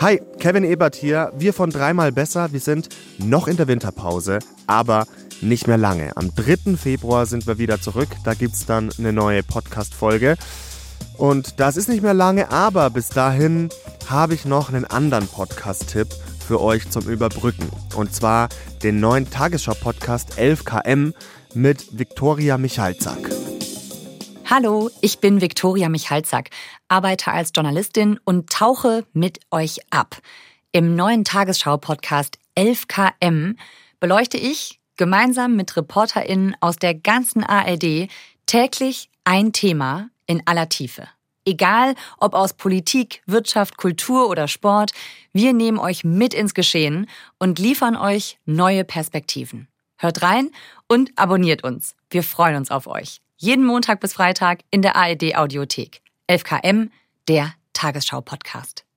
Hi, Kevin Ebert hier. Wir von Dreimal Besser. Wir sind noch in der Winterpause, aber nicht mehr lange. Am 3. Februar sind wir wieder zurück. Da gibt es dann eine neue Podcast-Folge. Und das ist nicht mehr lange, aber bis dahin habe ich noch einen anderen Podcast-Tipp für euch zum Überbrücken. Und zwar den neuen Tagesschau-Podcast 11KM mit Viktoria Michalzack. Hallo, ich bin Viktoria Michalzack, arbeite als Journalistin und tauche mit euch ab. Im neuen Tagesschau-Podcast 11KM beleuchte ich gemeinsam mit ReporterInnen aus der ganzen ARD täglich ein Thema in aller Tiefe. Egal, ob aus Politik, Wirtschaft, Kultur oder Sport, wir nehmen euch mit ins Geschehen und liefern euch neue Perspektiven. Hört rein und abonniert uns. Wir freuen uns auf euch. Jeden Montag bis Freitag in der ARD Audiothek. 11KM, der Tagesschau-Podcast.